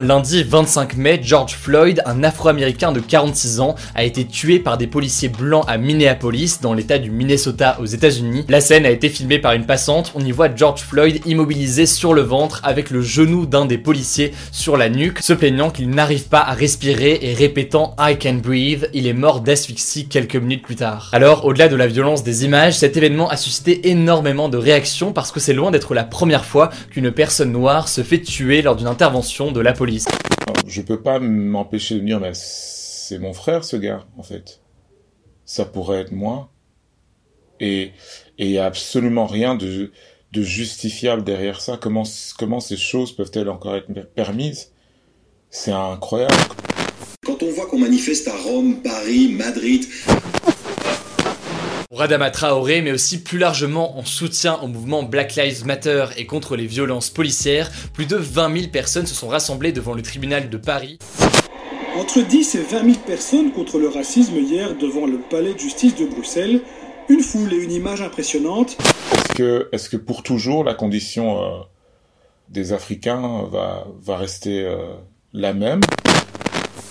Lundi 25 mai, George Floyd, un afro-américain de 46 ans, a été tué par des policiers blancs à Minneapolis, dans l'état du Minnesota aux États-Unis. La scène a été filmée par une passante. On y voit George Floyd immobilisé sur le ventre avec le genou d'un des policiers sur la nuque, se plaignant qu'il n'arrive pas à respirer et répétant I can breathe. Il est mort d'asphyxie quelques minutes plus tard. Alors, au-delà de la violence des images, cet événement a suscité énormément de réactions parce que c'est loin d'être la première fois qu'une personne noire se fait tuer lors d'une intervention de la police. Je peux pas m'empêcher de me dire, mais c'est mon frère ce gars, en fait. Ça pourrait être moi. Et il n'y a absolument rien de, de justifiable derrière ça. Comment, comment ces choses peuvent-elles encore être permises? C'est incroyable. Quand on voit qu'on manifeste à Rome, Paris, Madrid, pour Adama Traoré, mais aussi plus largement en soutien au mouvement Black Lives Matter et contre les violences policières, plus de 20 000 personnes se sont rassemblées devant le tribunal de Paris. Entre 10 et 20 000 personnes contre le racisme hier devant le palais de justice de Bruxelles, une foule et une image impressionnante. Est-ce que, est que pour toujours la condition euh, des Africains va, va rester euh, la même?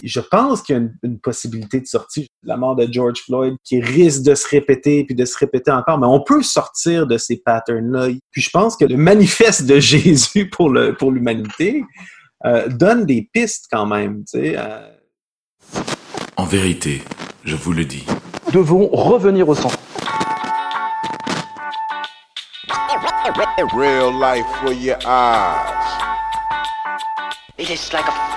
Je pense qu'il y a une, possibilité de sortie. La mort de George Floyd qui risque de se répéter puis de se répéter encore, mais on peut sortir de ces patterns-là. Puis je pense que le manifeste de Jésus pour le pour l'humanité euh, donne des pistes quand même. Tu sais, euh. En vérité, je vous le dis. Nous devons revenir au centre. Real life for your eyes. It is like a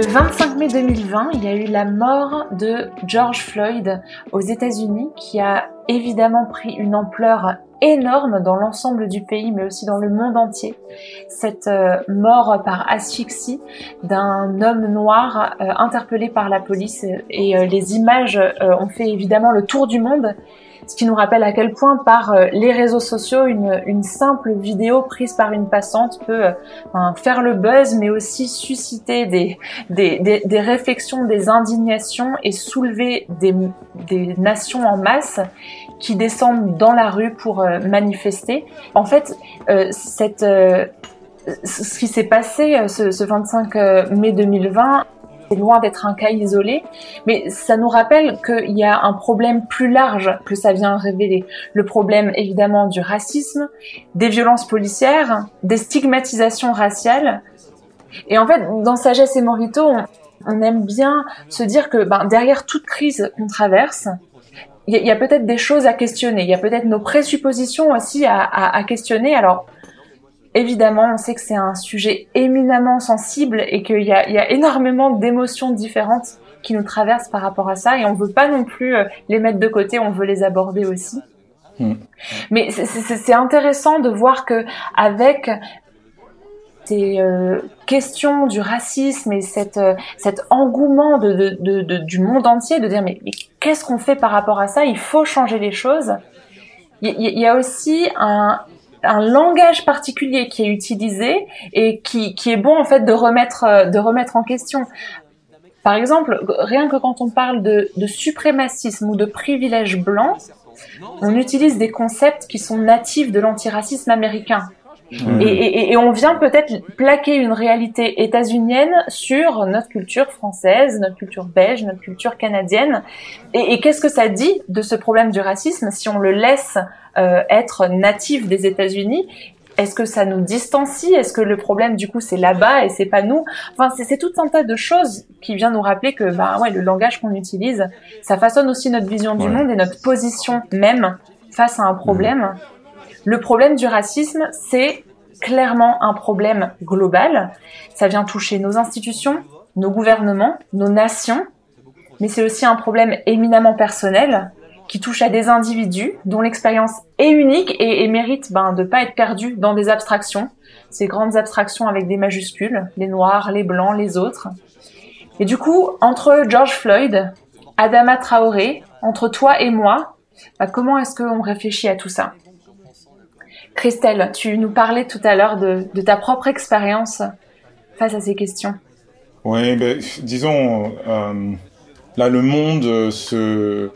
Le 25 mai 2020, il y a eu la mort de George Floyd aux États-Unis qui a évidemment pris une ampleur énorme dans l'ensemble du pays, mais aussi dans le monde entier. Cette euh, mort par asphyxie d'un homme noir euh, interpellé par la police et euh, les images ont fait évidemment le tour du monde ce qui nous rappelle à quel point par euh, les réseaux sociaux, une, simple vidéo prise par une passante peut euh, faire le buzz, mais aussi susciter des, des, des, réflexions, des indignations et soulever des, des nations en masse qui descendent dans la rue pour euh, manifester. En fait, ce qui s'est passé ce 25 mai 2020 c'est loin d'être un cas isolé, mais ça nous rappelle qu'il y a un problème plus large que ça vient révéler. Le problème évidemment du racisme, des violences policières, des stigmatisations raciales. Et en fait, dans Sagesse et Morito, on, aime bien se dire que ben, derrière toute crise qu'on traverse, il y a, peut-être des choses à questionner, il y a peut-être nos présuppositions aussi à, à, questionner. Alors, Évidemment, on sait que c'est un sujet éminemment sensible et qu'il y a, il y a énormément d'émotions différentes qui nous traversent par rapport à ça et on veut pas non plus euh, les mettre de côté, on veut les aborder aussi. Hmm. Mais c'est intéressant de voir que avec ces euh, questions du racisme et cette, euh, cet engouement de, de, de, du monde entier de dire mais, qu'est-ce qu'on fait par rapport à ça? Il faut changer les choses. Il y, y a aussi un, un langage particulier qui est utilisé et qui, qui est bon en fait de remettre euh, de remettre en question. Par exemple, rien que quand on parle de, de suprémacisme ou de privilège blanc, on utilise des concepts qui sont natifs de l'antiracisme américain. Et, et, et, on vient peut-être plaquer une réalité états-unienne sur notre culture française, notre culture belge, notre culture canadienne. Et, et qu'est-ce que ça dit de ce problème du racisme si on le laisse euh, être natif des États-Unis? Est-ce que ça nous distancie? Est-ce que le problème du coup c'est là-bas et c'est pas nous? Enfin, c'est tout un tas de choses qui vient nous rappeler que bah ouais, le langage qu'on utilise, ça façonne aussi notre vision du monde et notre position même face à un problème. Le problème du racisme, c'est clairement un problème global. Ça vient toucher nos institutions, nos gouvernements, nos nations, mais c'est aussi un problème éminemment personnel qui touche à des individus dont l'expérience est unique et, mérite ben, de pas être perdue dans des abstractions, ces grandes abstractions avec des majuscules, les noirs, les blancs, les autres. Et du coup, entre George Floyd, Adama Traoré, entre toi et moi, bah, comment est-ce qu'on réfléchit à tout ça? Christelle, tu nous parlais tout à l'heure de, ta propre expérience face à ces questions. Oui, ben, disons, euh, là, le monde se,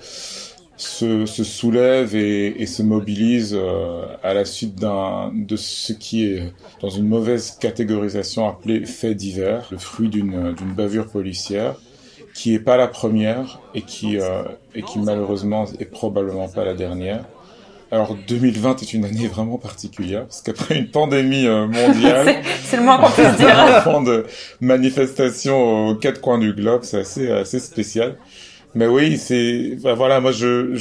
se, soulève et, se mobilise euh, à la suite de ce qui est, dans une mauvaise catégorisation, appelé fait divers, le fruit d'une bavure policière qui est pas la première et qui euh, et qui malheureusement est probablement pas la dernière. Alors 2020 est une année vraiment particulière parce qu'après une pandémie euh, mondiale, c'est le moins qu'on puisse dire. un de manifestations aux quatre coins du globe, c'est assez assez spécial. Mais oui, c'est bah, voilà, moi je,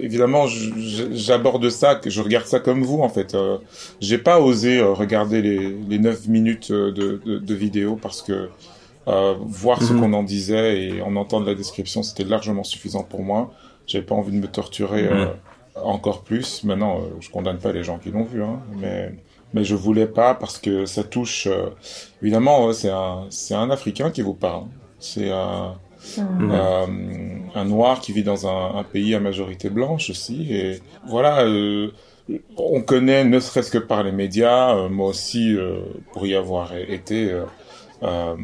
évidemment j'aborde ça, je regarde ça comme vous en fait. Euh, j'ai pas osé euh, regarder les les neuf minutes de, de, de vidéo parce que euh, voir ce mhm. qu'on en disait et en entendre la description, c'était largement suffisant pour moi. J'avais pas envie de me torturer euh, mhm. Encore plus. Maintenant, euh, je condamne pas les gens qui l'ont vu, hein, mais mais je voulais pas parce que ça touche. évidemment, c'est un c'est un Africain qui vous parle. C'est un mhm. un noir qui vit dans un, un, pays à majorité blanche aussi. Et voilà, on connaît, ne serait-ce que par les médias, moi aussi, pour y avoir été, euh,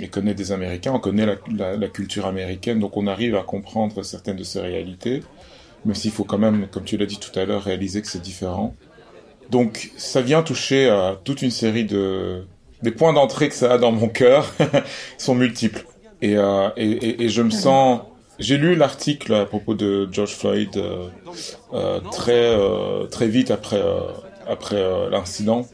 et connaît des Américains, on connaît la, la, culture américaine, donc on arrive à comprendre certaines de ces réalités, mais s'il faut quand même, comme tu l'as dit tout à l'heure, réaliser que c'est différent. Donc ça vient toucher à toute une série de... des points d'entrée que ça a dans mon cœur sont multiples. Et, euh, et, et, je me sens... J'ai lu l'article à propos de George Floyd euh, euh très, très vite après, après l'incident.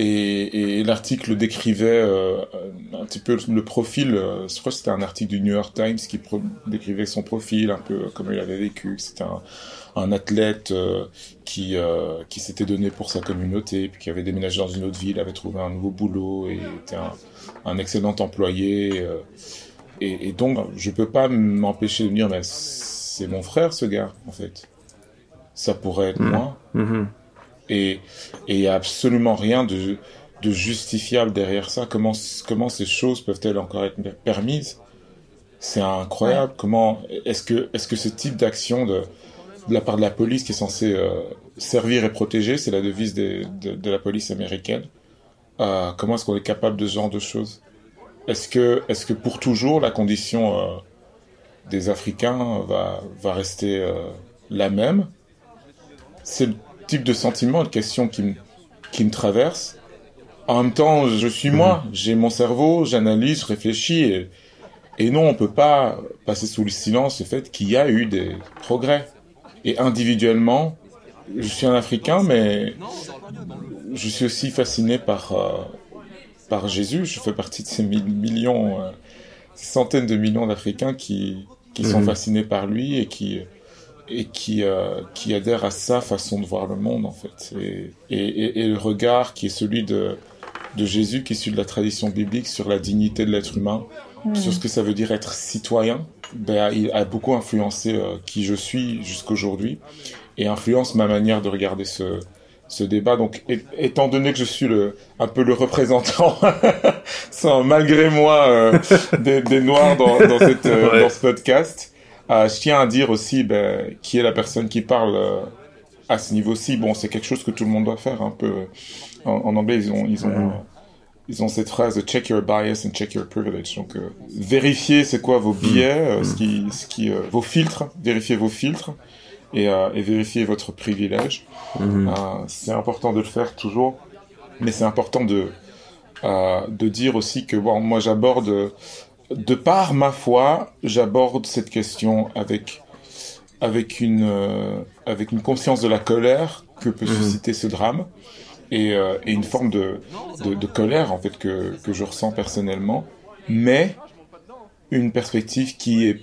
Et, et l'article décrivait euh, un petit peu le profil, euh, je crois que c'était un article du New York Times qui décrivait son profil, un peu comme il avait vécu. C'était un, un, athlète euh, qui, qui s'était donné pour sa communauté, puis qui avait déménagé dans une autre ville, avait trouvé un nouveau boulot et était un, un excellent employé. Et, et, donc, je peux pas m'empêcher de me dire, mais c'est mon frère ce gars, en fait. Ça pourrait être mmh. moi. Mmh et il n'y a absolument rien de, de justifiable derrière ça. Comment, comment ces choses peuvent-elles encore être permises? C'est incroyable. Comment est-ce que, est-ce que ce type d'action de, de la part de la police qui est censée euh, servir et protéger, c'est la devise de, de, la police américaine. Euh, comment est-ce qu'on est capable de ce genre de choses? Est-ce que, est-ce que pour toujours la condition euh, des Africains va, va rester la même? C'est type de sentiment, de questions qui me, qui me traversent. En même temps, je suis moi, mhm. j'ai mon cerveau, j'analyse, je réfléchis, et, et non, on peut pas passer sous le silence le fait qu'il y a eu des progrès. Et individuellement, je suis un Africain, mais je suis aussi fasciné par, euh, par Jésus. Je fais partie de ces millions, euh, centaines de millions d'Africains qui, qui sont mhm. fascinés par lui et qui, et qui, euh, qui adhère à sa façon de voir le monde en fait et, et, et, le regard qui est celui de, de Jésus qui est issu de la tradition biblique sur la dignité de l'être humain mm. sur ce que ça veut dire être citoyen ben, il a beaucoup influencé euh, qui je suis jusqu'aujourd'hui et influence ma manière de regarder ce, ce débat. Donc, étant donné que je suis le, un peu le représentant, sans, malgré moi, euh, des, des, Noirs dans, dans, cette, euh, dans ce podcast, euh, je tiens à dire aussi ben, qui est la personne qui parle euh, à ce niveau-ci. Bon, c'est quelque chose que tout le monde doit faire un peu. En, en anglais, ils ont, ils ont, ils ont cette phrase check your bias and check your privilege. Donc, euh, vérifiez c'est quoi vos biais, mm. ce qui, ce qui, vos filtres, vérifiez vos filtres et, et vérifiez votre privilège. Mm-hmm. c'est important de le faire toujours, mais c'est important de de dire aussi que bon, moi j'aborde de par ma foi, j'aborde cette question avec avec une euh, avec une conscience de la colère que peut mhm. susciter ce drame et, euh, et une forme de, de, de colère en fait que que je ressens personnellement, mais une perspective qui est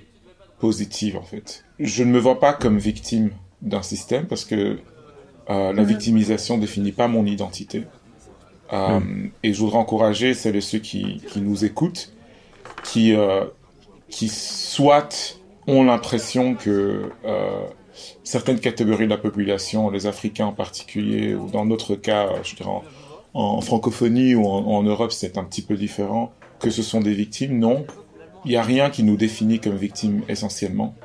positive en fait. Je ne me vois pas comme victime d'un système parce que euh, la mhm. victimisation définit pas mon identité. Et je voudrais encourager celles et ceux qui, qui nous écoutent qui, euh, qui soit ont l'impression que euh, certaines catégories de la population, les Africains en particulier, ou dans notre cas, je dirais en, francophonie ou en, Europe, c'est un petit peu différent, que ce sont des victimes. Non, il n'y a rien qui nous définit comme victimes essentiellement.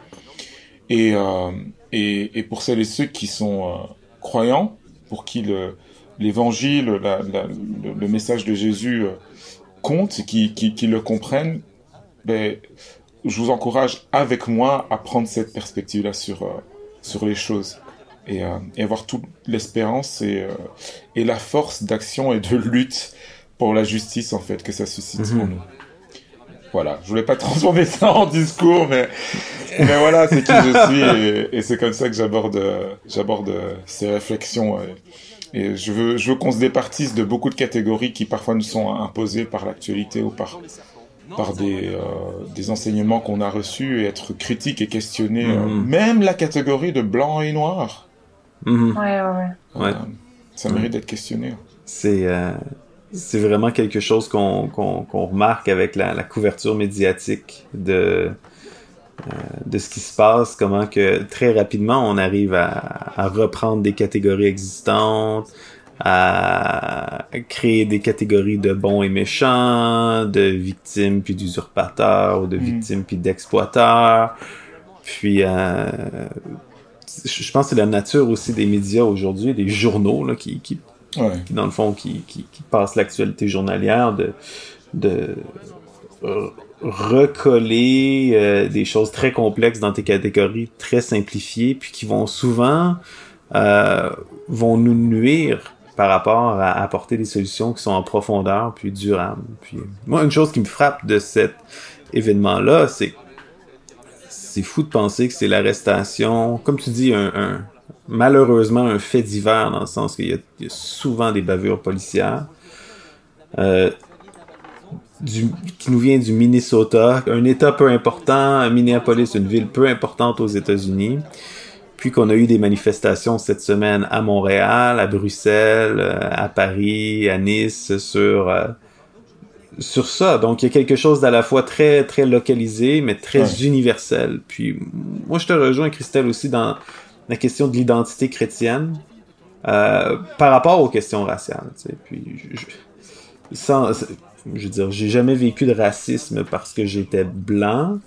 Et, euh, et, et, pour celles et ceux qui sont croyants, pour qui l'évangile, le, message de Jésus compte, qui, qui, le comprennent, ben, je vous encourage avec moi à prendre cette perspective-là sur, euh, sur les choses et, euh, et avoir toute l'espérance et, euh, et la force d'action et de lutte pour la justice en fait que ça suscite pour mhm. nous. Voilà, je voulais pas transformer ça en discours, mais mais voilà, c'est qui je suis et, et c'est comme ça que j'aborde j'aborde ces réflexions. Et je veux je veux qu'on se départisse de beaucoup de catégories qui parfois nous sont imposées par l'actualité ou par par des, euh, des enseignements qu'on a reçus et être critique et questionner euh, mhm. même la catégorie de blanc et noir. Mhm. Ouais, ouais, ouais. ça mérite d'être questionné. C'est euh, c'est vraiment quelque chose qu'on qu'on remarque avec la, la, couverture médiatique de de ce qui se passe, comment que très rapidement on arrive à, à reprendre des catégories existantes, à créer des catégories de bons et méchants, de victimes puis d'usurpateurs, ou de mm. victimes puis d'exploiteurs. Puis, euh, je pense que c'est la nature aussi des médias aujourd'hui, des journaux là, qui, qui, qui, dans le fond, qui, qui, qui passent l'actualité journalière de, de recoller euh, des choses très complexes dans des catégories très simplifiées, puis qui vont souvent euh, vont nous nuire par rapport à apporter des solutions qui sont en profondeur puis durables. Puis moi, une chose qui me frappe de cet événement-là, c'est c'est fou de penser que c'est l'arrestation, comme tu dis, un, malheureusement un fait divers dans le sens qu'il y, a souvent des bavures policières. Euh, qui nous vient du Minnesota, un État peu important, Minneapolis, une ville peu importante aux États-Unis puis qu'on a eu des manifestations cette semaine à Montréal, à Bruxelles, euh, à Paris, à Nice sur euh, sur ça. Donc il y a quelque chose d'à la fois très très localisé mais très universel. Puis moi je te rejoins Christelle aussi dans la question de l'identité chrétienne euh, par rapport aux questions raciales. Tu sais. Puis je, sans, je veux dire, j'ai jamais vécu de racisme parce que j'étais blanc.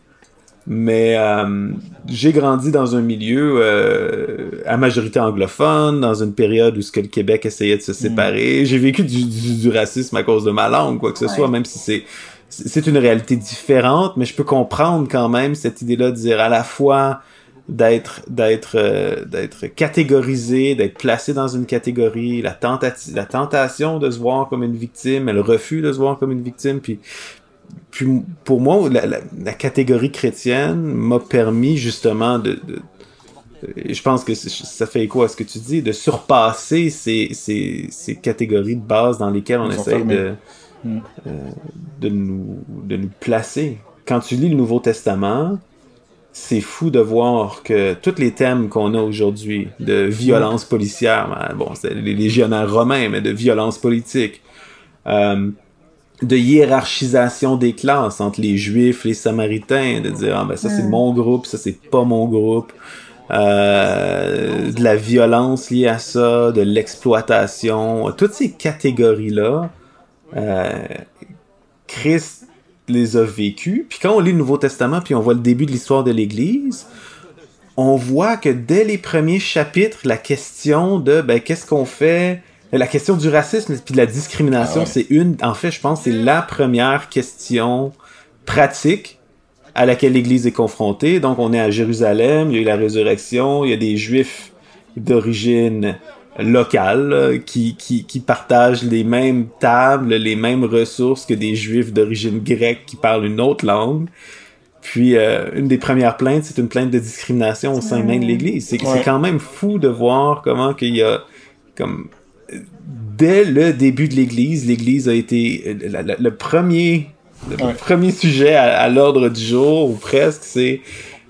Mais euh, j'ai grandi dans un milieu euh, à majorité anglophone, dans une période où ce que le Québec essayait de se séparer. Mm. J'ai vécu du, du, racisme à cause de ma langue, quoi que ce soit, même si c'est c'est une réalité différente, mais je peux comprendre quand même cette idée-là de dire à la fois d'être d'être euh, d'être catégorisé, d'être placé dans une catégorie, la tentative la tentation de se voir comme une victime, le refus de se voir comme une victime, puis puis pour moi, la, catégorie chrétienne m'a permis justement de, je pense que ça fait écho à ce que tu dis, de surpasser ces, ces, ces catégories de base dans lesquelles on essaie de, hmm. euh, de, nous, de nous placer. Quand tu lis le Nouveau Testament, c'est fou de voir que tous les thèmes qu'on a aujourd'hui, de violence policière, ben, bon, c'est les légionnaires romains, mais de violence politique, euh, de hiérarchisation des classes entre les juifs, les samaritains, de dire ah ben ça c'est mon groupe, ça c'est pas mon groupe, euh, de la violence liée à ça, de l'exploitation, toutes ces catégories là, euh, Christ les a vécues. Puis quand on lit le Nouveau Testament, puis on voit le début de l'histoire de l'Église, on voit que dès les premiers chapitres, la question de ben qu'est-ce qu'on fait la question du racisme et de la discrimination, ah c'est une, en fait, je pense, c'est la première question pratique à laquelle l'Église est confrontée. Donc, on est à Jérusalem, il y a eu la résurrection, il y a des Juifs d'origine locale qui, qui, qui partagent les mêmes tables, les mêmes ressources que des Juifs d'origine grecque qui parlent une autre langue. Puis, euh, une des premières plaintes, c'est une plainte de discrimination au sein même de l'Église. C'est c'est quand même fou de voir comment qu'il y a comme dès le début de l'Église, l'Église a été le, premier, le premier sujet à, l'ordre du jour, ou presque, c'est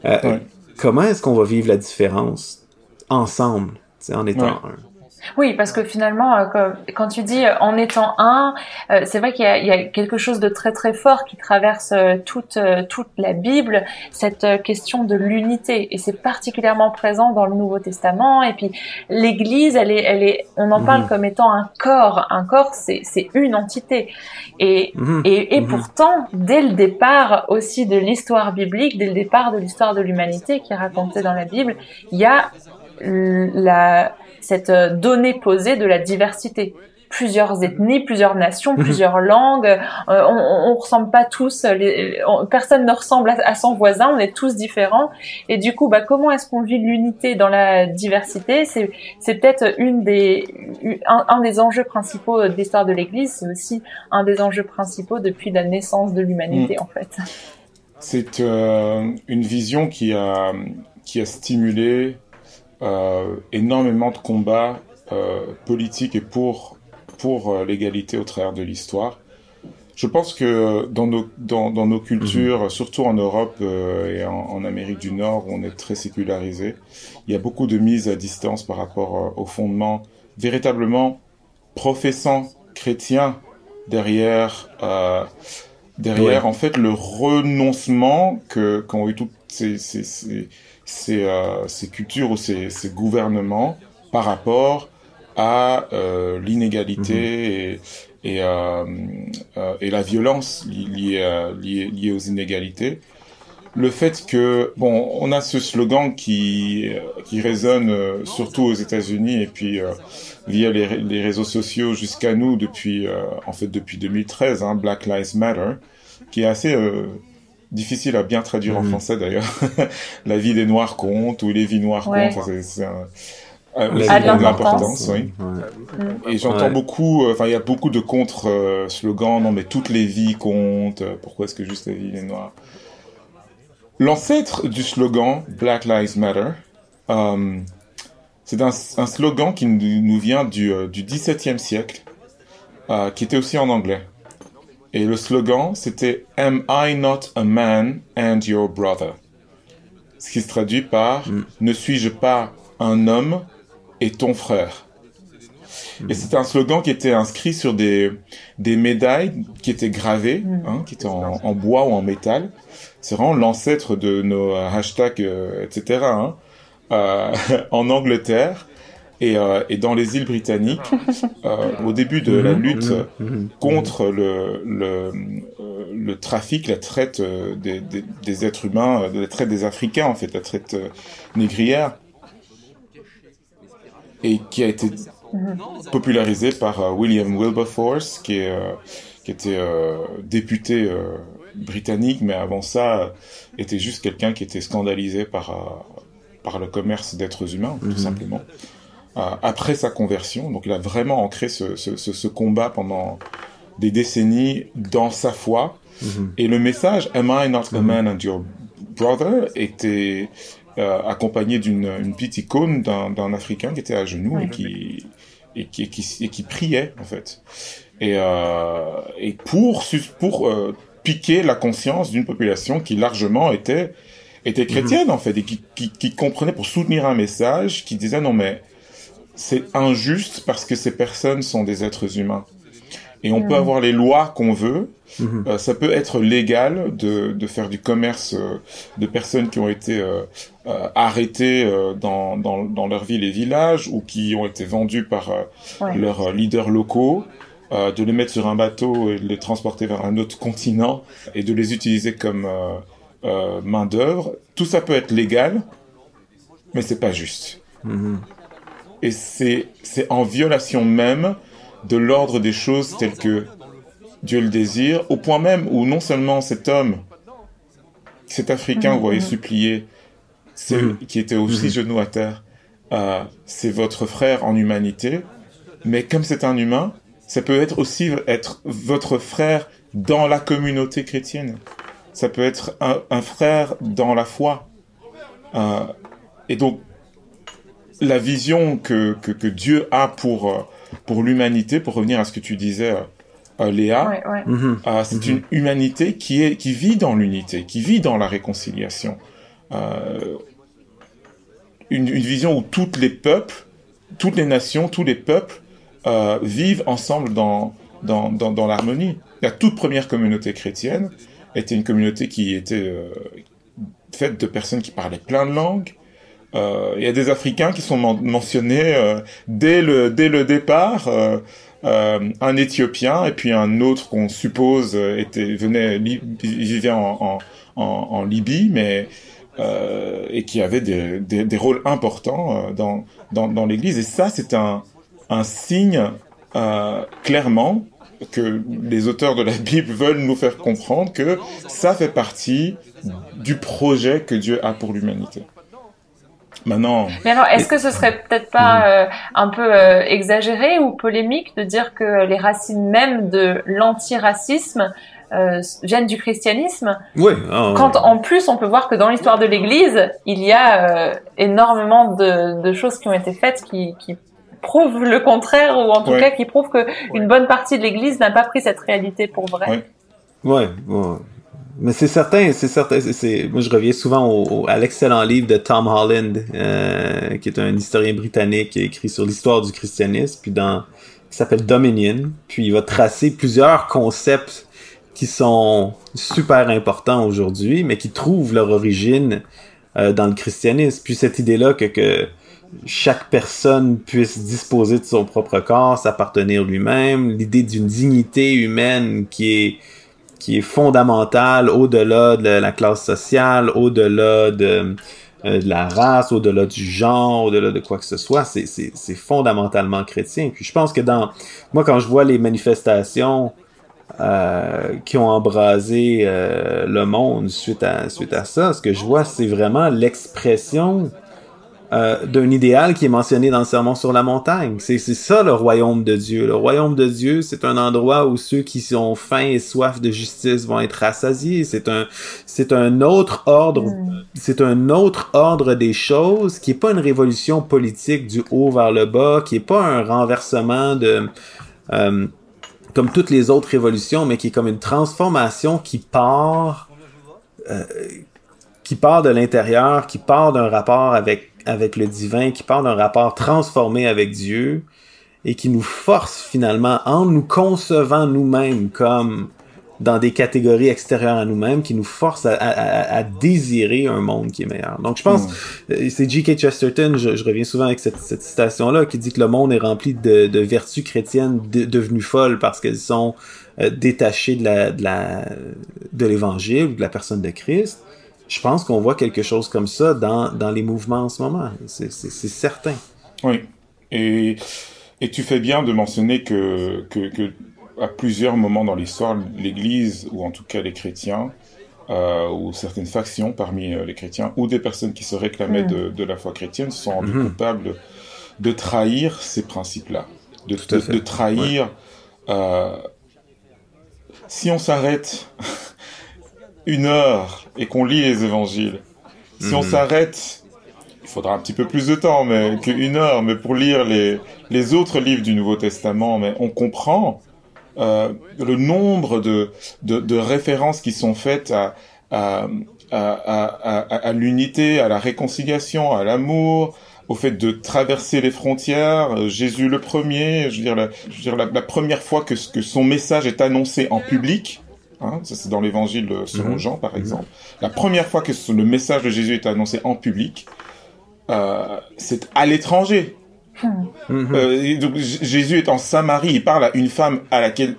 euh, comment est-ce qu'on va vivre la différence ensemble, en étant un? Oui, parce que finalement, euh, quand tu dis euh, en étant un, euh, c'est vrai qu'il y, a quelque chose de très très fort qui traverse toute toute la Bible, cette question de l'unité, et c'est particulièrement présent dans le Nouveau Testament. Et puis l'Église, elle est, elle est, on en parle mhm. comme étant un corps. Un corps, c'est c'est une entité. Et mhm. et, et mhm. pourtant, dès le départ aussi de l'histoire biblique, dès le départ de l'histoire de l'humanité qui est racontée dans la Bible, il y a la cette euh, donnée posée de la diversité plusieurs ethnies, plusieurs nations, mhm. plusieurs langues. Euh, on, on, ressemble pas tous. Les, personne ne ressemble à, son voisin. On est tous différents. Et du coup, bah, comment est-ce qu'on vit l'unité dans la diversité? C'est, c'est peut-être une des, un, des enjeux principaux de l'histoire de l'Église. C'est aussi un des enjeux principaux depuis la naissance de l'humanité, mm. en fait. C'est euh, une vision qui a qui a stimulé euh, énormément de combats euh, politiques et pour, pour euh, l'égalité au travers de l'histoire. Je pense que dans nos, dans, dans nos cultures, mhm. surtout en Europe et en, en, Amérique du Nord, où on est très sécularisé, il y a beaucoup de mise à distance par rapport au fondement véritablement professant chrétien derrière, euh, derrière en fait le renoncement que qu'ont eu toutes ces, ces, ces, ces, euh, ces cultures ou ces, ces, gouvernements par rapport à euh, l'inégalité mhm. et, et, euh, et, la violence liée, liée, liée, aux inégalités. Le fait que, bon, on a ce slogan qui, qui résonne surtout aux États-Unis et puis via les, les, réseaux sociaux jusqu'à nous depuis, en fait, depuis 2013, hein, Black Lives Matter, qui est assez difficile à bien traduire en mm. français d'ailleurs. la vie des Noirs compte ou les vies noires comptent. C'est un, euh, l'importance, oui. Mm. Et j'entends beaucoup, euh, enfin, il y a beaucoup de contre-slogans. non, mais toutes les vies comptent. Euh, pourquoi est-ce que juste la vie des Noirs? L'ancêtre du slogan Black Lives Matter, euh, c'est un, un, slogan qui nous vient du, du XVIIe siècle, euh, qui était aussi en anglais. Et le slogan, c'était Am I not a man and your brother? Ce qui se traduit par mm. Ne suis-je pas un homme et ton frère? Mm. Et c'était un slogan qui était inscrit sur des, des médailles qui étaient gravées, mm. hein, qui étaient en, en, bois ou en métal. C'est vraiment l'ancêtre de nos hashtags, euh, etc. Hein, euh, en Angleterre. Et, euh, et, dans les îles britanniques, euh, au début de la mhm. lutte mhm. Mhm. contre le, le, euh, le, trafic, la traite des, des, des, êtres humains, la traite des Africains en fait, la traite négrière, et qui a été popularisée par William Wilberforce, qui, est, qui était député britannique, mais avant ça était juste quelqu'un qui était scandalisé par, par le commerce d'êtres humains, tout simplement. Euh, après sa conversion. Donc il a vraiment ancré ce, ce, ce, combat pendant des décennies dans sa foi. Mhm. Et le message Am I not a mhm. man and your brother? était euh, accompagné d'une petite icône d'un Africain qui était à genoux et, qui, et, qui, et, qui, et qui priait en fait. Et, euh, et pour, pour euh, piquer la conscience d'une population qui largement était était chrétienne mhm. en fait et qui, qui, qui comprenait pour soutenir un message qui disait non mais c'est injuste parce que ces personnes sont des êtres humains. Et on peut mm. avoir les lois qu'on veut. Mm-hmm. Euh, ça peut être légal de, de faire du commerce euh, de personnes qui ont été euh, euh arrêtées dans, dans, dans, leur ville et village ou qui ont été vendues par leurs leaders locaux, de les mettre sur un bateau et de les transporter vers un autre continent et de les utiliser comme main d'œuvre. Tout ça peut être légal, mais c'est pas juste. Mm-hmm et c'est en violation même de l'ordre des choses tel que Dieu le désire, au point même où non seulement cet homme, cet Africain, vous voyez, mm-hmm. supplier, mm-hmm. qui était aussi mm-hmm. genou à terre, euh, c'est votre frère en humanité, mais comme c'est un humain, ça peut être aussi être votre frère dans la communauté chrétienne. Ça peut être un, un frère dans la foi. Euh, et donc, la vision que, que, que, Dieu a pour, euh, pour l'humanité, pour revenir à ce que tu disais, euh, euh Léa, mhm. euh, c'est mhm. une humanité qui, est, qui vit dans l'unité, qui vit dans la réconciliation. Euh, une, une, vision où tous les peuples toutes les nations, tous les peuples euh, vivent ensemble dans, dans, dans, dans l'harmonie. La toute première communauté chrétienne était une communauté qui était euh, faite de personnes qui parlaient plein de langues. Euh, il y a des Africains qui sont mentionnés euh, dès le dès le départ. Euh, un Éthiopien et puis un autre qu'on suppose était venait vivait en, en, en, en Libye, mais euh, et qui avait des, des, des rôles importants dans dans, dans l'Église. Et ça, c'est un un signe euh, clairement que les auteurs de la Bible veulent nous faire comprendre que ça fait partie du projet que Dieu a pour l'humanité. Maintenant. Mais alors, est-ce que ce serait peut-être pas euh, un peu euh, exagéré ou polémique de dire que les racines même de l'antiracisme euh, viennent du christianisme Oui. Oh, Quand en plus on peut voir que dans l'histoire de l'Église, il y a euh, énormément de, de, choses qui ont été faites qui, qui prouvent le contraire ou en tout Ouais. cas qui prouvent que une bonne partie de l'Église n'a pas pris cette réalité pour vrai. Ouais. Ouais, ouais. Mais c'est certain, c'est certain. c'est- moi, je reviens souvent au, au- à l'excellent livre de Tom Holland, euh, qui est un historien britannique qui a écrit sur l'histoire du christianisme, puis dans, qui s'appelle Dominion. Puis il va tracer plusieurs concepts qui sont super importants aujourd'hui, mais qui trouvent leur origine euh, dans le christianisme. Puis cette idée-là que, que chaque personne puisse disposer de son propre corps, s'appartenir lui-même, l'idée d'une dignité humaine qui est qui est fondamentale au-delà de la classe sociale, au-delà de, euh, de la race, au-delà du genre, au-delà de quoi que ce soit, c'est fondamentalement chrétien. Puis je pense que dans moi quand je vois les manifestations euh, qui ont embrasé euh, le monde suite à suite à ça, ce que je vois c'est vraiment l'expression euh, d'un idéal qui est mentionné dans le Sermon sur la montagne. C'est, ça le royaume de Dieu. Le royaume de Dieu, c'est un endroit où ceux qui ont faim et soif de justice vont être rassasiés. C'est un, c'est un autre ordre, c'est un autre ordre des choses qui est pas une révolution politique du haut vers le bas, qui est pas un renversement de, euh, comme toutes les autres révolutions, mais qui est comme une transformation qui part, euh, qui part de l'intérieur, qui part d'un rapport avec avec le divin, qui part d'un rapport transformé avec Dieu et qui nous force finalement, en nous concevant nous-mêmes comme dans des catégories extérieures à nous-mêmes, qui nous force à, à- à désirer un monde qui est meilleur. Donc je pense, euh, c'est G.K. Chesterton, je, je reviens souvent avec cette, cette citation-là, qui dit que le monde est rempli de, de vertus chrétiennes de- devenues folles parce qu'elles sont euh, détachées de la, de la, de l'évangile ou de la personne de Christ. Je pense qu'on voit quelque chose comme ça dans, dans les mouvements en ce moment. C'est certain. Oui. Et, et tu fais bien de mentionner que, que, que à plusieurs moments dans l'histoire, l'Église, ou en tout cas les chrétiens, euh, ou certaines factions parmi euh, les chrétiens, ou des personnes qui se réclamaient Mm. de, de la foi chrétienne, se sont rendues Mhm. coupables de trahir ces principes-là. De, de, de trahir... euh, si on s'arrête une heure et qu'on lit les évangiles, si on Mhm. s'arrête, il faudra un petit peu plus de temps, mais qu'une heure, mais pour lire les, les autres livres du Nouveau Testament, mais on comprend euh, le nombre de, de, de références qui sont faites à, à, à, à, l'unité, à la réconciliation, à l'amour, au fait de traverser les frontières, euh, Jésus le premier, je veux dire, la, je veux dire, la, la première fois que, que son message est annoncé en public, hein, c'est dans l'évangile selon Mhm. Jean par exemple, la première fois que le message de Jésus est annoncé en public, euh, c'est à l'étranger. Mhm. Euh, donc, Jésus est en Samarie, il parle à une femme à laquelle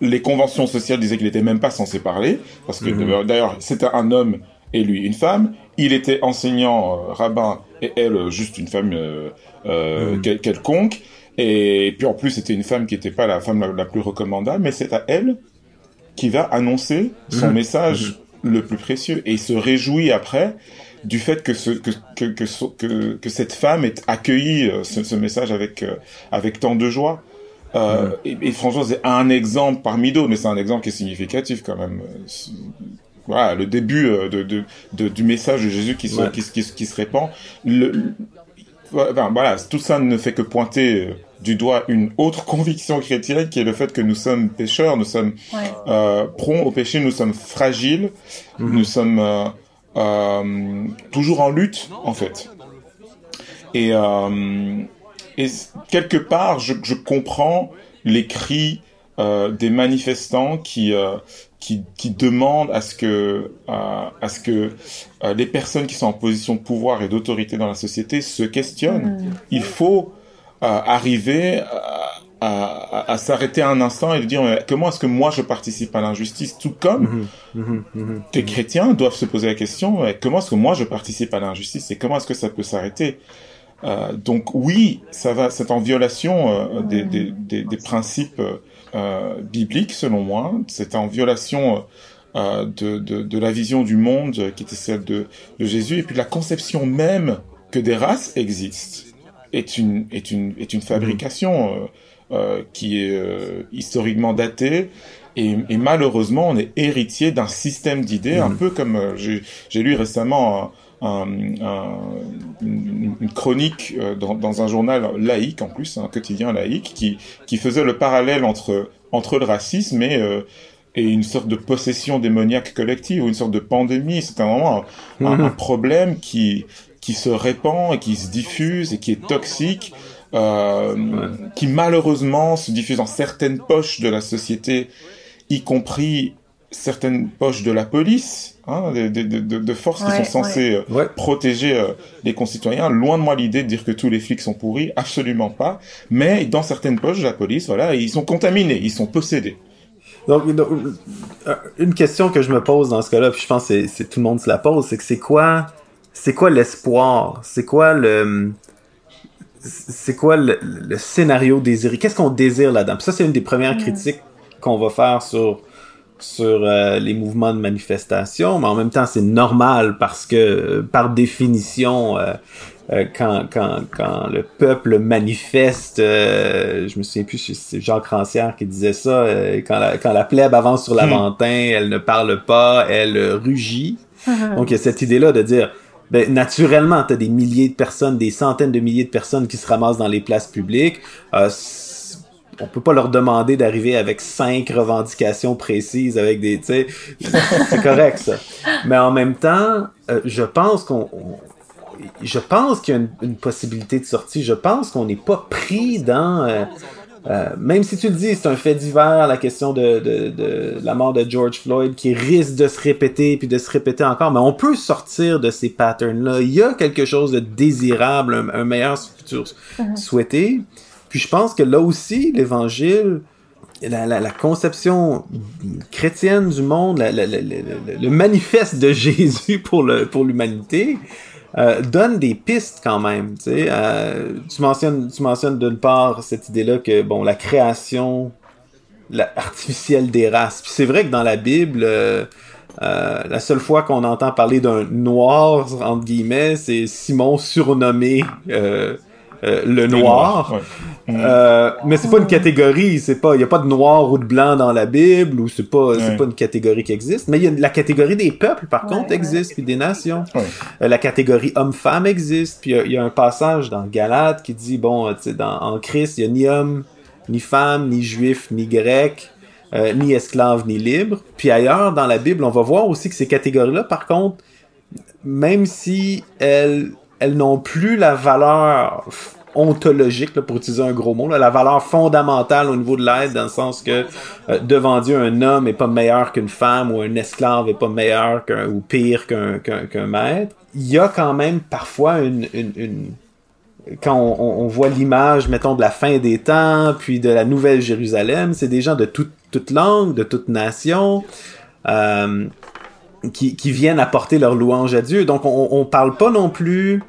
les conventions sociales disaient qu'il n'était même pas censé parler, parce que Mhm. d'ailleurs c'était un homme et lui une femme. Il était enseignant, euh, rabbin, et elle euh, juste une femme euh, euh, Mhm. quel- quelconque. Et puis en plus c'était une femme qui n'était pas la femme la, la plus recommandable, mais c'est à elle qui va annoncer son Mhm. message le plus précieux. Et il se réjouit après du fait que, ce, que, que, que, que, que cette femme ait accueilli euh, ce, ce message avec, euh, avec tant de joie. Euh, et, et franchement, c'est un exemple parmi d'autres, mais c'est un exemple qui est significatif quand même. Voilà, le début euh, de, de, de- du message de Jésus qui se, Ouais. qui, se- qui, se- qui se répand. Le- enfin, voilà, tout ça ne fait que pointer euh, du doigt une autre conviction chrétienne qui est le fait que nous sommes pécheurs, nous sommes Ouais. euh, prompts au péché, nous sommes fragiles, Mhm. nous sommes euh, euh, toujours en lutte en fait. Et, euh, et quelque part, je, je comprends les cris euh, des manifestants qui, euh, qui, qui demandent à ce que, à ce que euh, les personnes qui sont en position de pouvoir et d'autorité dans la société se questionnent. Mhm. Il faut euh, arriver à, à, à s'arrêter un instant et de dire mais comment est-ce que moi je participe à l'injustice tout comme Mhm, mhm, mhm. des chrétiens doivent se poser la question euh, comment est-ce que moi je participe à l'injustice et comment est-ce que ça peut s'arrêter? Euh, donc oui ça va c'est en violation euh, des, des, des, des principes euh, bibliques selon moi. C'est en violation euh, de, de, de la vision du monde qui était celle de, de Jésus. Et puis la conception même que des races existent est une est une est une fabrication euh, euh, qui est euh, historiquement datée. Et, et malheureusement on est héritier d'un système d'idées un peu comme j'ai lu récemment un, un- un- une, une chronique euh, dans, dans un journal laïque en plus un quotidien laïque qui qui faisait le parallèle entre entre le racisme et euh, et une sorte de possession démoniaque collective ou une sorte de pandémie. C'est un, un- un problème qui qui se répand et qui se diffuse et qui est toxique, euh, qui malheureusement se diffuse dans certaines poches de la société, y compris certaines poches de la police, hein, de, de, de, de forces Ouais, qui sont censées euh, Ouais. protéger euh, les concitoyens. Loin de moi l'idée de dire que tous les flics sont pourris, absolument pas. Mais dans certaines poches de la police, voilà, ils sont contaminés, ils sont possédés. Donc, donc, euh, une question que je me pose dans ce cas-là, puis je pense que c'est- tout le monde se la pose, c'est que c'est quoi, c'est quoi l'espoir, c'est quoi le, c'est quoi le, le scénario désiré, qu'est-ce qu'on désire là-dedans? Puis ça, c'est une des premières critiques qu'on va faire sur sur euh, les mouvements de manifestation, mais en même temps, c'est normal parce que, euh, par définition, euh, euh, quand, quand, quand le peuple manifeste, euh, je me souviens plus si c'est Jacques Rancière qui disait ça, euh, quand, la, quand la plèbe avance sur l'Aventin, elle ne parle pas, elle rugit. Donc il y a cette idée-là de dire, ben, naturellement, tu as des milliers de personnes, des centaines de milliers de personnes qui se ramassent dans les places publiques. Euh, on peut pas leur demander d'arriver avec cinq revendications précises, avec des, c'est correct ça. Mais en même temps, euh, je pense qu'on, on- je pense qu'il y a une, possibilité de sortie. Je pense qu'on n'est pas pris dans, euh, euh, même si tu le dis, c'est un fait divers, la question de, de, la mort de George Floyd, qui risque de se répéter puis de se répéter encore, mais on peut sortir de ces patterns-là. Il y a quelque chose de désirable, un meilleur futur souhaité. Puis je pense que là aussi, l'Évangile, la, conception chrétienne du monde, le manifeste de Jésus pour l'humanité, euh, donne des pistes quand même. Tu, sais, Euh, tu mentionnes, d'une part cette idée-là que bon, la création artificielle des races. C'est vrai que dans la Bible, euh, la seule fois qu'on entend parler d'un noir entre guillemets, c'est Simon surnommé euh, le noir. Ouais. Euh, mais c'est pas une catégorie, c'est pas, il y a pas de noir ou de blanc dans la Bible ou c'est pas, c'est Ouais. pas une catégorie qui existe. Mais y a la catégorie des peuples par Ouais, contre ouais. existe puis des nations. Ouais. Euh, la catégorie homme-femme existe. Puis il y a- il y, a un passage dans Galate qui dit bon, euh, tu sais, dans en Christ il y a ni homme, ni femme, ni juif, ni grec. euh, ni esclave ni libre. Puis ailleurs dans la Bible, on va voir aussi que ces catégories-là, par contre, même si elles, elles n'ont plus la valeur ontologique, pour utiliser un gros mot, la valeur fondamentale au niveau de l'aide, dans le sens que euh, devant Dieu, un homme est pas meilleur qu'une femme ou un esclave est pas meilleur qu'un ou pire qu'un qu'un maître. Il y a quand même parfois une, une, quand on, voit l'image, mettons, de la fin des temps, puis de la Nouvelle Jérusalem, c'est des gens de toute, toute langue, de toute nation, euh, qui, qui viennent apporter leur louange à Dieu. Donc, on, on parle pas non plus...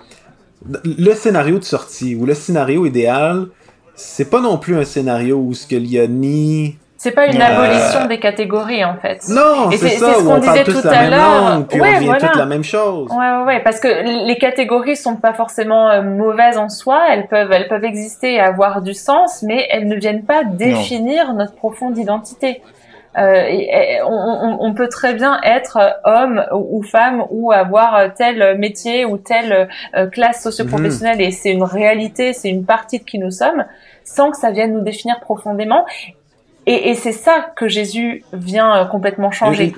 Le scénario de sortie, ou le scénario idéal, c'est pas non plus un scénario où ce qu'il y a ni... C'est pas une Euh, abolition des catégories en fait. Non, c'est ça, c'est ce où qu'on disait tout la à même l'heure. langue, puis Ouais, on vient voilà. toute la même chose. Ouais, ouais, ouais, parce que les catégories sont pas forcément euh, mauvaises en soi, elles peuvent, elles peuvent exister et avoir du sens, mais elles ne viennent pas définir notre profonde identité. Euh, et- on, on- on peut très bien être homme ou ou femme ou avoir tel métier ou telle euh, classe socio-professionnelle et c'est une réalité, c'est une partie de qui nous sommes, sans que ça vienne nous définir profondément. Et, et c'est ça que Jésus vient euh, complètement changer.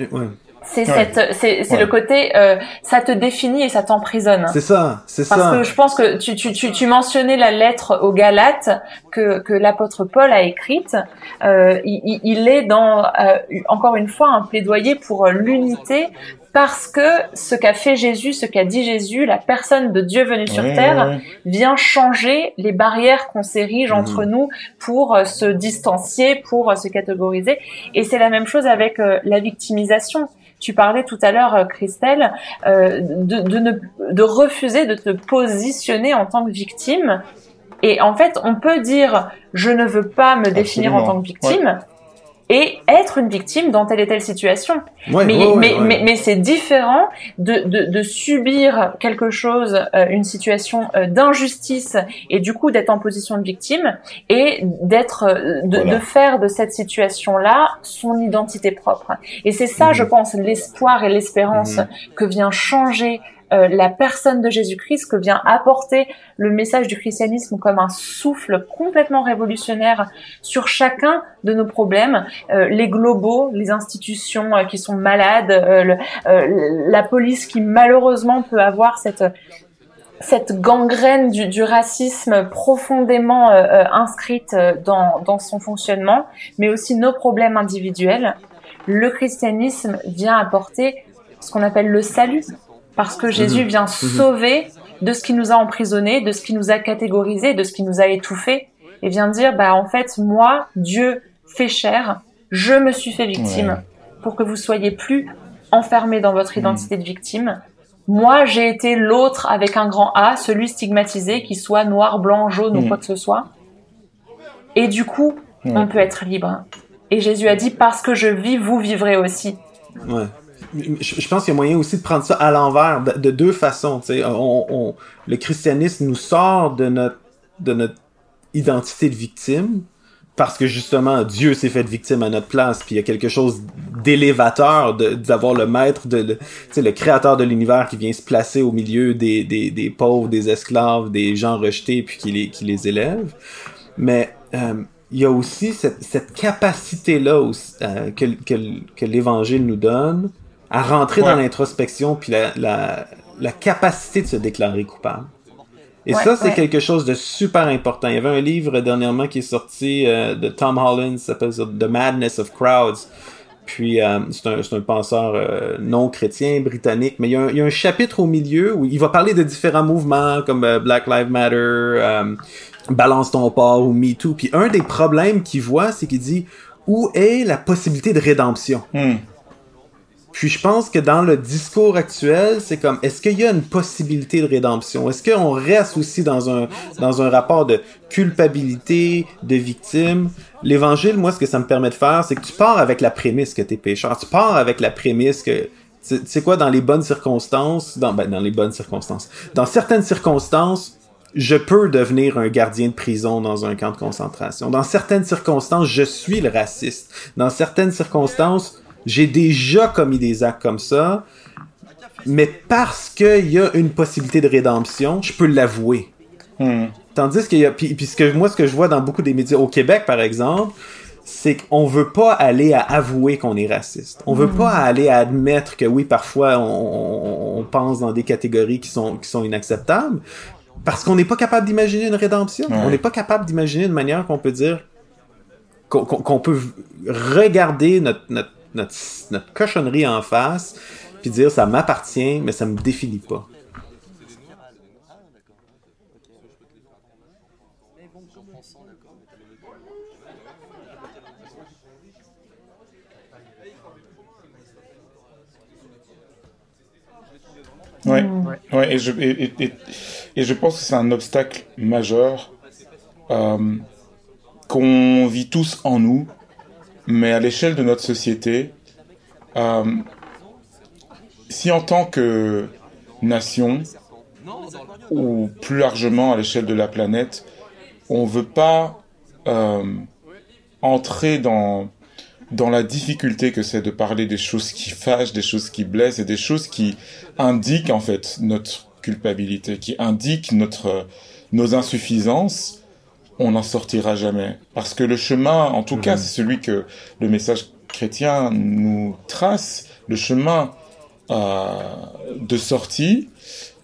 C'est cette, c'est, c'est le côté, euh, ça te définit et ça t'emprisonne. C'est ça, c'est Parce ça. que je pense que tu, tu, tu, tu mentionnais la lettre aux Galates que, que l'apôtre Paul a écrite. Euh, il, il est dans, euh, encore une fois, un plaidoyer pour l'unité parce que ce qu'a fait Jésus, ce qu'a dit Jésus, la personne de Dieu venue sur Ouais, terre, ouais, ouais. vient changer les barrières qu'on s'érige entre nous pour euh, se distancier, pour euh, se catégoriser. Et c'est la même chose avec euh, la victimisation. Tu parlais tout à l'heure, euh, Christelle, euh, de, de, ne, de refuser de te positionner en tant que victime. Et en fait, on peut dire je ne veux pas me définir en tant que victime et être une victime dans telle et telle situation. Ouais, mais, ouais, ouais, mais, ouais. mais, mais c'est différent de, de, de subir quelque chose, euh, une situation euh, d'injustice, et du coup d'être en position de victime, et d'être, euh, de, Voilà. de faire de cette situation-là son identité propre. Et c'est ça, Mhm. je pense, l'espoir et l'espérance Mhm. que vient changer euh, la personne de Jésus-Christ, que vient apporter le message du christianisme comme un souffle complètement révolutionnaire sur chacun de nos problèmes, euh, les globaux, les institutions euh, qui sont malades, euh, le- la police qui malheureusement peut avoir cette cette gangrène du, du racisme profondément inscrite dans, dans son fonctionnement, mais aussi nos problèmes individuels. Le christianisme vient apporter ce qu'on appelle le salut, parce que Jésus vient sauver de ce qui nous a emprisonnés, de ce qui nous a catégorisés, de ce qui nous a étouffés, et vient dire, bah en fait, moi, Dieu fait chair, je me suis fait victime Ouais. pour que vous soyez plus enfermés dans votre identité de victime. Moi, j'ai été l'autre avec un grand A, celui stigmatisé, qui soit noir, blanc, jaune ou quoi que ce soit. Et du coup, Ouais. on peut être libre. Et Jésus a dit, parce que je vis, vous vivrez aussi. Ouais. Je, pense qu'il y a moyen aussi de prendre ça à l'envers, de, de deux façons. On, on- le christianisme nous sort de notre, de notre identité de victime, parce que justement, Dieu s'est fait victime à notre place, puis il y a quelque chose d'élévateur d'avoir le maître, le, créateur de l'univers qui vient se placer au milieu des, pauvres, des esclaves, des gens rejetés, puis qui les, qui élève. Mais euh, il y a aussi cette, capacité-là euh, que l'Évangile nous donne à rentrer dans l'introspection puis la, la, la capacité de se déclarer coupable. Et Ouais, ça, c'est ouais. quelque chose de super important. Il y avait un livre dernièrement qui est sorti euh, de Tom Holland, ça s'appelle The Madness of Crowds. Puis euh, c'est un, un penseur euh, non chrétien britannique, mais il y, a un, il y a un chapitre au milieu où il va parler de différents mouvements comme Black Lives Matter, Balance ton port ou Me Too. Puis un des problèmes qu'il voit, c'est qu'il dit où est la possibilité de rédemption? Hmm. Puis je pense que dans le discours actuel, c'est comme est-ce qu'il y a une possibilité de rédemption? Est-ce qu'on reste aussi dans un dans un rapport de culpabilité, de victime? L'évangile, moi, ce que ça me permet de faire, c'est que tu pars avec la prémisse que t'es pécheur. Tu pars avec la prémisse que tu sais quoi, dans les bonnes circonstances, dans ben, dans les bonnes circonstances, dans certaines circonstances, je peux devenir un gardien de prison dans un camp de concentration. Dans certaines circonstances, je suis le raciste. Dans certaines circonstances, j'ai déjà commis des actes comme ça, mais parce qu'il y a une possibilité de rédemption, je peux l'avouer. Hmm. Tandis qu'il y a, puis, puis ce que moi, ce que je vois dans beaucoup des médias au Québec, par exemple, c'est qu'on veut pas aller à avouer qu'on est raciste. On veut pas aller à admettre que oui, parfois, on, pense dans des catégories qui sont, qui sont inacceptables, parce qu'on n'est pas capable d'imaginer une rédemption. Ouais. On n'est pas capable d'imaginer une manière qu'on peut dire qu'on peut regarder notre, notre, notre, notre cochonnerie en face, puis dire ça m'appartient, mais ça me définit pas. Ouais, ouais, et je, et, et- et- et je pense que c'est un obstacle majeur euh, qu'on vit tous en nous, mais à l'échelle de notre société, euh, si en tant que nation, ou plus largement à l'échelle de la planète, on veut pas euh, entrer dans dans la difficulté que c'est de parler des choses qui fâchent, des choses qui blessent et des choses qui indiquent en fait notre culpabilité, qui indiquent notre nos insuffisances, on n'en sortira jamais. Parce que le chemin, en tout cas, c'est celui que le message chrétien nous trace, le chemin euh, de sortie,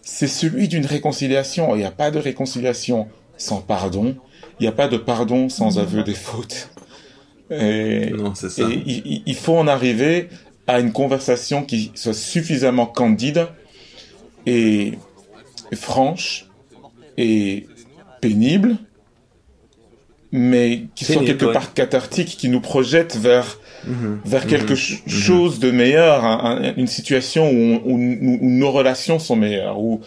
c'est celui d'une réconciliation. Il n'y a pas de réconciliation sans pardon. Il n'y a pas de pardon sans aveu des fautes. Et, Non, c'est ça. et il, il faut en arriver à une conversation qui soit suffisamment candide et franche et pénible, mais qui soit Pénible, quelque part cathartique, qui nous projette vers Mhm. vers quelque Mhm. ch- chose de meilleur, un- un- une situation où, on- où nos relations sont meilleures, où,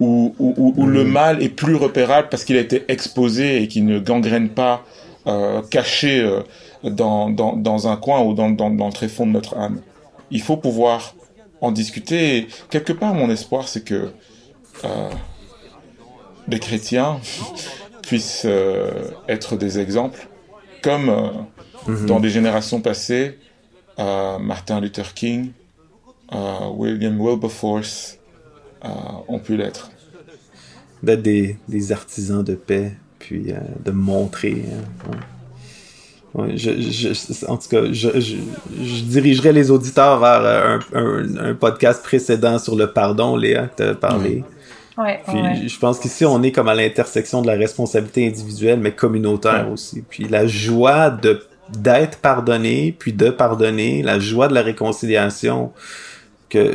où, où, le mal est plus repérable parce qu'il a été exposé et qu'il ne gangrène pas euh, caché euh, dans, dans, dans un coin ou dans, dans, dans le tréfonds de notre âme. Il faut pouvoir en discuter. Et quelque part, mon espoir, c'est que euh, les chrétiens puissent euh, être des exemples, comme euh, Mhm. dans des générations passées, euh, Martin Luther King, William Wilberforce ont pu l'être. D'être des, des artisans de paix, puis de montrer. hein, ouais. Ouais, je, je- en tout cas, je, je, je dirigerai les auditeurs vers un, un- un podcast précédent sur le pardon, Léa, que tu as parlé. Ouais, Puis ouais. je pense qu'ici, on est comme à l'intersection de la responsabilité individuelle, mais communautaire Ouais. aussi. Puis la joie de d'être pardonné, puis de pardonner, la joie de la réconciliation que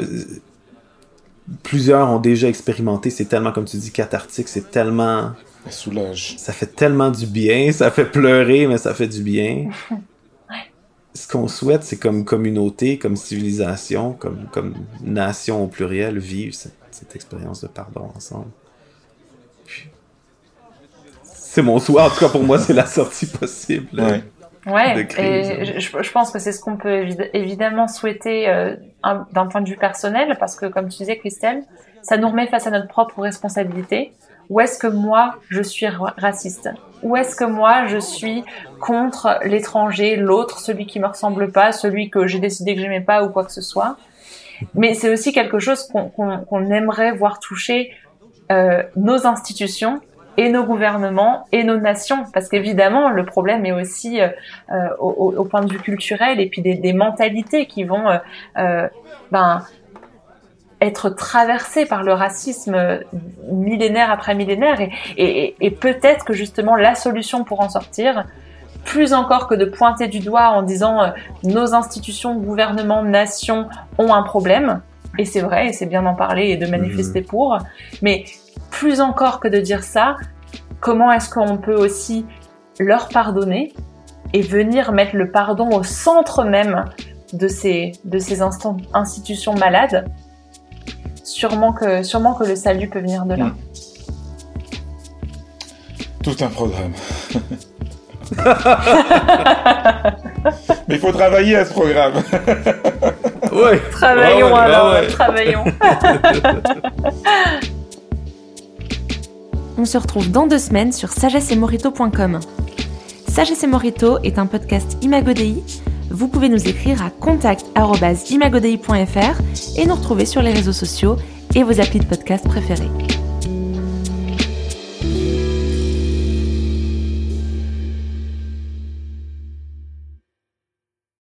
plusieurs ont déjà expérimenté, c'est tellement, comme tu dis, cathartique, c'est tellement... Ça soulage. Ça fait tellement du bien, ça fait pleurer, mais ça fait du bien. Ce qu'on souhaite, c'est comme communauté, comme civilisation, comme, comme nation au pluriel, vivre cette, cette expérience de pardon ensemble. C'est mon souhait, en tout cas pour moi, c'est la sortie possible. Ouais. Ouais, crise, et je, je pense que c'est ce qu'on peut évi- évidemment souhaiter euh, un- d'un point de vue personnel, parce que comme tu disais, Christelle, ça nous remet face à notre propre responsabilité. Où est-ce que moi, je suis ra- raciste? Où est-ce que moi, je suis contre l'étranger, l'autre, celui qui me ressemble pas, celui que j'ai décidé que j'aimais pas ou quoi que ce soit? Mais c'est aussi quelque chose qu'on aimerait voir toucher euh, nos institutions et nos gouvernements et nos nations, parce qu'évidemment, le problème est aussi euh, euh, au, point de vue culturel et puis des, mentalités qui vont ben, être traversées par le racisme millénaire après millénaire. Et peut-être que justement la solution pour en sortir, plus encore que de pointer du doigt en disant euh, nos institutions, gouvernements, nations ont un problème, et c'est vrai, et c'est bien d'en parler et de manifester pour, mais plus encore que de dire ça, comment est-ce qu'on peut aussi leur pardonner et venir mettre le pardon au centre même de ces, de ces instant- institutions malades? Sûrement que, sûrement que le salut peut venir de là. Mm. Tout un programme. Mais il faut travailler à ce programme. Ouais. Travaillons Ouais, ouais, alors, ouais. travaillons. On se retrouve dans deux semaines sur sagessemorito.com. Sagesse et Morito est un podcast Imagodei. Vous pouvez nous écrire à contact.imagodei.fr et nous retrouver sur les réseaux sociaux et vos applis de podcast préférés.